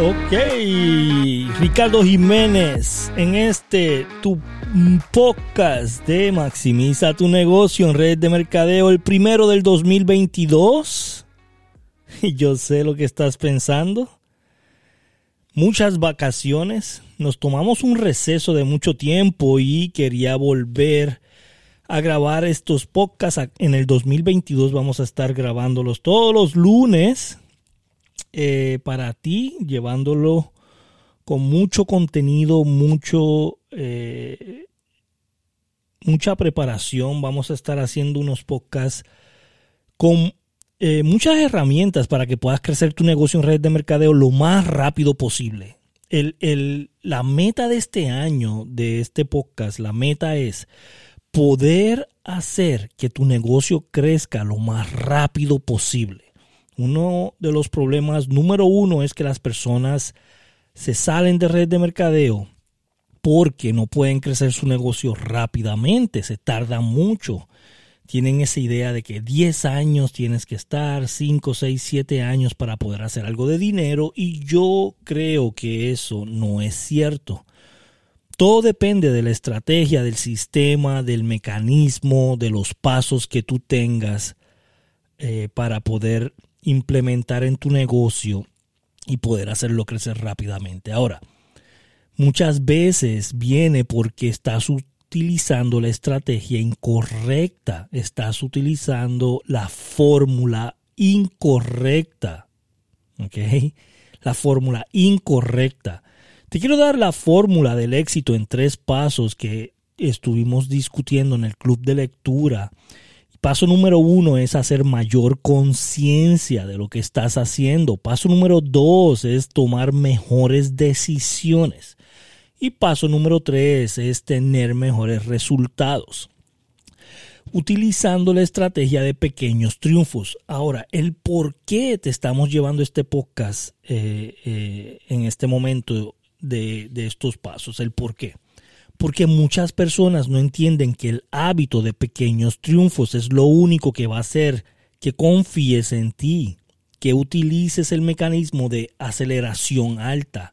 Ok, Ricardo Jiménez, en este tu podcast de Maximiza tu negocio en red de mercadeo, el primero del 2022. Y yo sé lo que estás pensando. Muchas vacaciones, nos tomamos un receso de mucho tiempo y quería volver a grabar estos podcasts. En el 2022 vamos a estar grabándolos todos los lunes eh, para ti, llevándolo con mucho contenido, mucho, eh, mucha preparación. Vamos a estar haciendo unos podcasts con eh, muchas herramientas para que puedas crecer tu negocio en red de mercadeo lo más rápido posible. la meta de este año, de este podcast, la meta es poder hacer que tu negocio crezca lo más rápido posible. Uno de los problemas número uno es que las personas se salen de red de mercadeo porque no pueden crecer su negocio rápidamente, se tardan mucho. Tienen esa idea de que 10 años tienes que estar, 5, 6, 7 años para poder hacer algo de dinero y yo creo que eso no es cierto. Todo depende de la estrategia, del sistema, del mecanismo, de los pasos que tú tengas eh, para poder implementar en tu negocio y poder hacerlo crecer rápidamente. Ahora, muchas veces viene porque estás utilizando la estrategia incorrecta, estás utilizando la fórmula incorrecta. ¿Ok? La fórmula incorrecta. Te quiero dar la fórmula del éxito en tres pasos que estuvimos discutiendo en el club de lectura Paso número uno es hacer mayor conciencia de lo que estás haciendo. Paso número dos es tomar mejores decisiones. Y paso número tres es tener mejores resultados. Utilizando la estrategia de pequeños triunfos. Ahora, el por qué te estamos llevando este podcast eh, eh, en este momento de, de estos pasos. El por qué. Porque muchas personas no entienden que el hábito de pequeños triunfos es lo único que va a hacer que confíes en ti, que utilices el mecanismo de aceleración alta,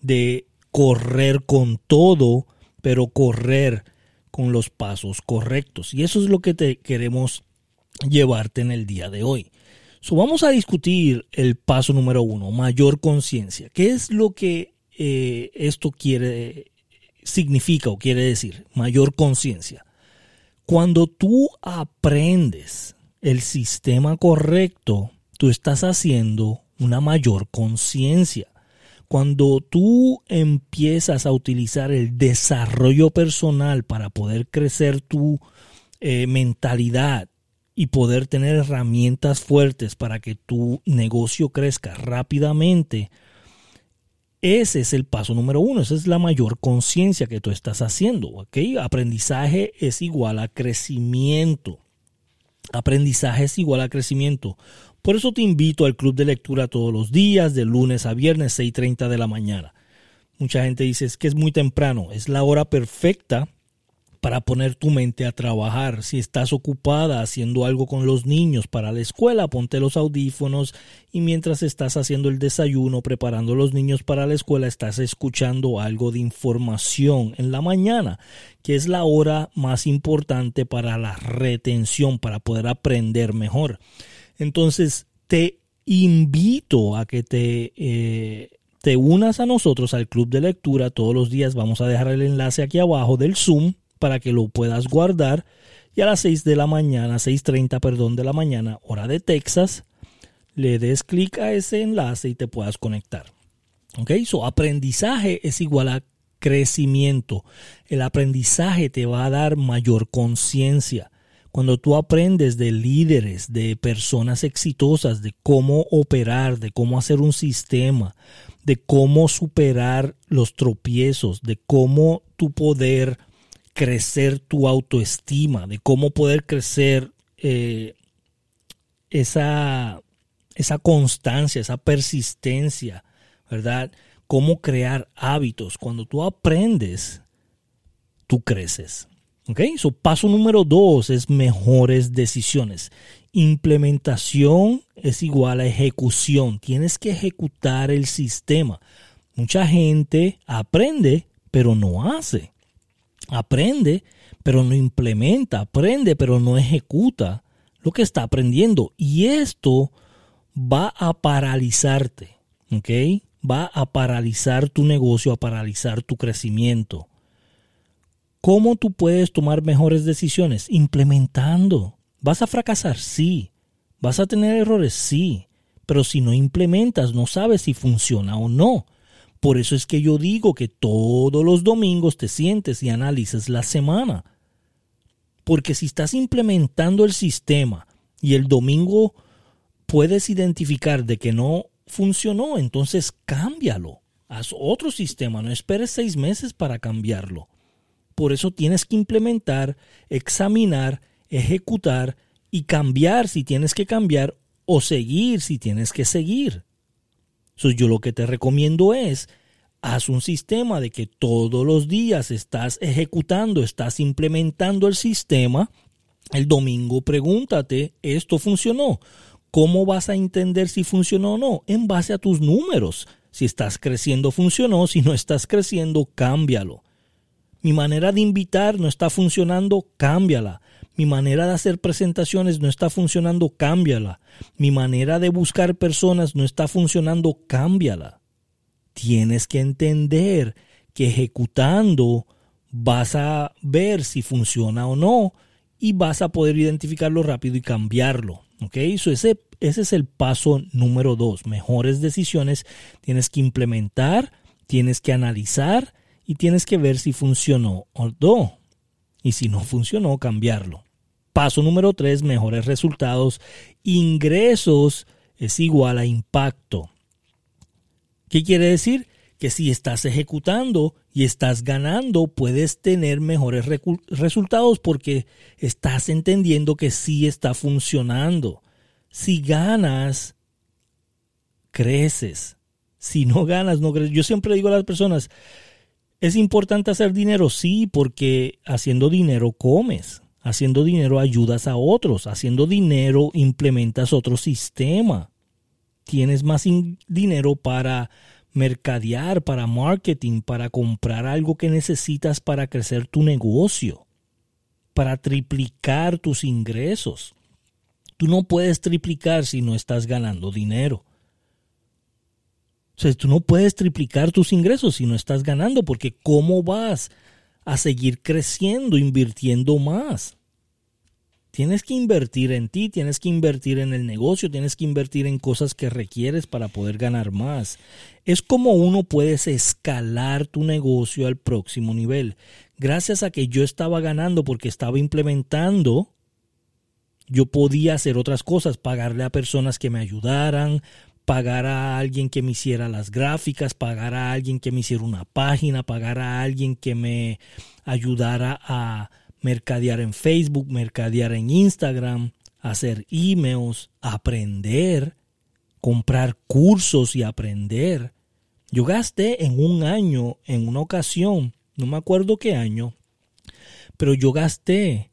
de correr con todo, pero correr con los pasos correctos. Y eso es lo que te queremos llevarte en el día de hoy. So, vamos a discutir el paso número uno, mayor conciencia. ¿Qué es lo que eh, esto quiere significa o quiere decir mayor conciencia. Cuando tú aprendes el sistema correcto, tú estás haciendo una mayor conciencia. Cuando tú empiezas a utilizar el desarrollo personal para poder crecer tu eh, mentalidad y poder tener herramientas fuertes para que tu negocio crezca rápidamente, ese es el paso número uno, esa es la mayor conciencia que tú estás haciendo. ¿okay? Aprendizaje es igual a crecimiento. Aprendizaje es igual a crecimiento. Por eso te invito al club de lectura todos los días, de lunes a viernes, 6.30 de la mañana. Mucha gente dice que es muy temprano, es la hora perfecta para poner tu mente a trabajar. Si estás ocupada haciendo algo con los niños para la escuela, ponte los audífonos y mientras estás haciendo el desayuno, preparando a los niños para la escuela, estás escuchando algo de información en la mañana, que es la hora más importante para la retención, para poder aprender mejor. Entonces, te invito a que te... Eh, te unas a nosotros al club de lectura todos los días. Vamos a dejar el enlace aquí abajo del Zoom para que lo puedas guardar y a las 6 de la mañana, 6.30, perdón, de la mañana, hora de Texas, le des clic a ese enlace y te puedas conectar. Ok, so aprendizaje es igual a crecimiento. El aprendizaje te va a dar mayor conciencia. Cuando tú aprendes de líderes, de personas exitosas, de cómo operar, de cómo hacer un sistema, de cómo superar los tropiezos, de cómo tu poder crecer tu autoestima, de cómo poder crecer eh, esa, esa constancia, esa persistencia, ¿verdad? cómo crear hábitos. Cuando tú aprendes, tú creces. ¿Ok? So, paso número dos es mejores decisiones. Implementación es igual a ejecución. Tienes que ejecutar el sistema. Mucha gente aprende, pero no hace. Aprende, pero no implementa. Aprende, pero no ejecuta lo que está aprendiendo. Y esto va a paralizarte. ¿Ok? Va a paralizar tu negocio, a paralizar tu crecimiento. ¿Cómo tú puedes tomar mejores decisiones? Implementando. ¿Vas a fracasar? Sí. ¿Vas a tener errores? Sí. Pero si no implementas, no sabes si funciona o no. Por eso es que yo digo que todos los domingos te sientes y analices la semana. Porque si estás implementando el sistema y el domingo puedes identificar de que no funcionó, entonces cámbialo. Haz otro sistema, no esperes seis meses para cambiarlo. Por eso tienes que implementar, examinar, ejecutar y cambiar si tienes que cambiar o seguir si tienes que seguir. yo lo que te recomiendo es, haz un sistema de que todos los días estás ejecutando, estás implementando el sistema. El domingo pregúntate, ¿esto funcionó? ¿Cómo vas a entender si funcionó o no? En base a tus números. Si estás creciendo, funcionó. Si no estás creciendo, cámbialo. Mi manera de invitar no está funcionando, cámbiala. Mi manera de hacer presentaciones no está funcionando, cámbiala. Mi manera de buscar personas no está funcionando, cámbiala. Tienes que entender que ejecutando vas a ver si funciona o no y vas a poder identificarlo rápido y cambiarlo. ¿Ok? ese, ese es el paso número dos. Mejores decisiones tienes que implementar, tienes que analizar y tienes que ver si funcionó o no. Y si no funcionó, cambiarlo. Paso número tres, mejores resultados. Ingresos es igual a impacto. ¿Qué quiere decir? Que si estás ejecutando y estás ganando, puedes tener mejores resultados porque estás entendiendo que sí está funcionando. Si ganas, creces. Si no ganas, no creces. Yo siempre digo a las personas, ¿Es importante hacer dinero? Sí, porque haciendo dinero comes. Haciendo dinero ayudas a otros. Haciendo dinero implementas otro sistema. Tienes más dinero para mercadear, para marketing, para comprar algo que necesitas para crecer tu negocio, para triplicar tus ingresos. Tú no puedes triplicar si no estás ganando dinero. Sea, tú no puedes triplicar tus ingresos si no estás ganando, porque ¿cómo vas a seguir creciendo, invirtiendo más? Tienes que invertir en ti, tienes que invertir en el negocio, tienes que invertir en cosas que requieres para poder ganar más. Es como uno puedes escalar tu negocio al próximo nivel. Gracias a que yo estaba ganando porque estaba implementando, yo podía hacer otras cosas, pagarle a personas que me ayudaran, pagar a alguien que me hiciera las gráficas, pagar a alguien que me hiciera una página, pagar a alguien que me ayudara a mercadear en Facebook, mercadear en Instagram, hacer emails, aprender, comprar cursos y aprender. Yo gasté en un año, en una ocasión, no me acuerdo qué año, pero yo gasté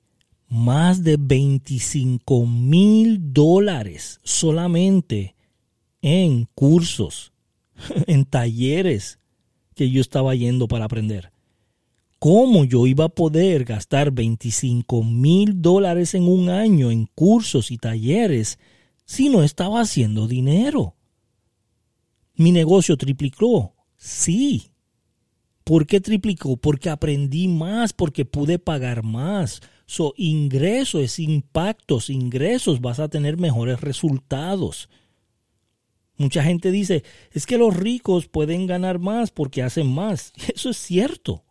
más de 25 mil dólares solamente en cursos, en talleres que yo estaba yendo para aprender. ¿Cómo yo iba a poder gastar 25 mil dólares en un año en cursos y talleres si no estaba haciendo dinero? ¿Mi negocio triplicó? Sí. ¿Por qué triplicó? Porque aprendí más, porque pude pagar más. So, ingresos, impactos, ingresos, vas a tener mejores resultados. Mucha gente dice, es que los ricos pueden ganar más porque hacen más. Eso es cierto.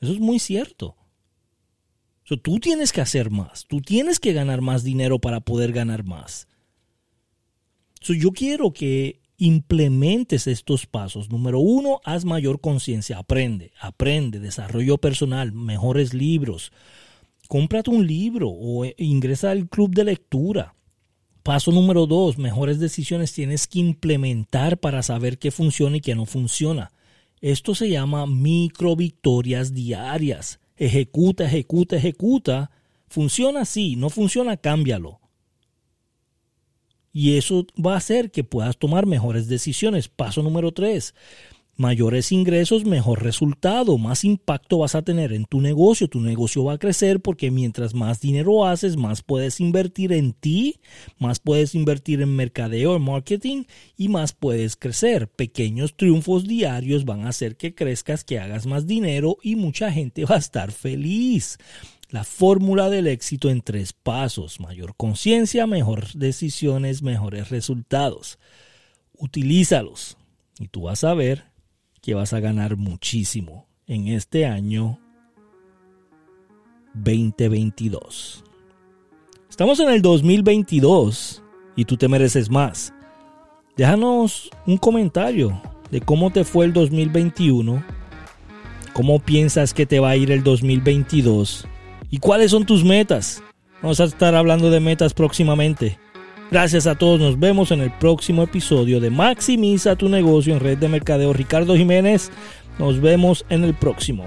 Eso es muy cierto. tú tienes que hacer más. Tú tienes que ganar más dinero para poder ganar más. yo quiero que implementes estos pasos. Número uno, haz mayor conciencia. Aprende, aprende, desarrollo personal, mejores libros. Cómprate un libro o ingresa al club de lectura Paso número dos, mejores decisiones tienes que implementar para saber qué funciona y qué no funciona. Esto se llama micro victorias diarias. Ejecuta, ejecuta, ejecuta. Funciona así, no funciona, cámbialo. Y eso va a hacer que puedas tomar mejores decisiones. Paso número tres, mayores ingresos, mejor resultado, más impacto vas a tener en tu negocio. Tu negocio va a crecer porque mientras más dinero haces, más puedes invertir en ti, más puedes invertir en mercadeo, en marketing y más puedes crecer. Pequeños triunfos diarios van a hacer que crezcas, que hagas más dinero y mucha gente va a estar feliz. La fórmula del éxito en tres pasos. Mayor conciencia, mejores decisiones, mejores resultados. Utilízalos y tú vas a ver que vas a ganar muchísimo en este año 2022. Estamos en el 2022 y tú te mereces más. Déjanos un comentario de cómo te fue el 2021, cómo piensas que te va a ir el 2022 y cuáles son tus metas. Vamos a estar hablando de metas próximamente. Gracias a todos, nos vemos en el próximo episodio de Maximiza tu negocio en red de mercadeo. Ricardo Jiménez, nos vemos en el próximo.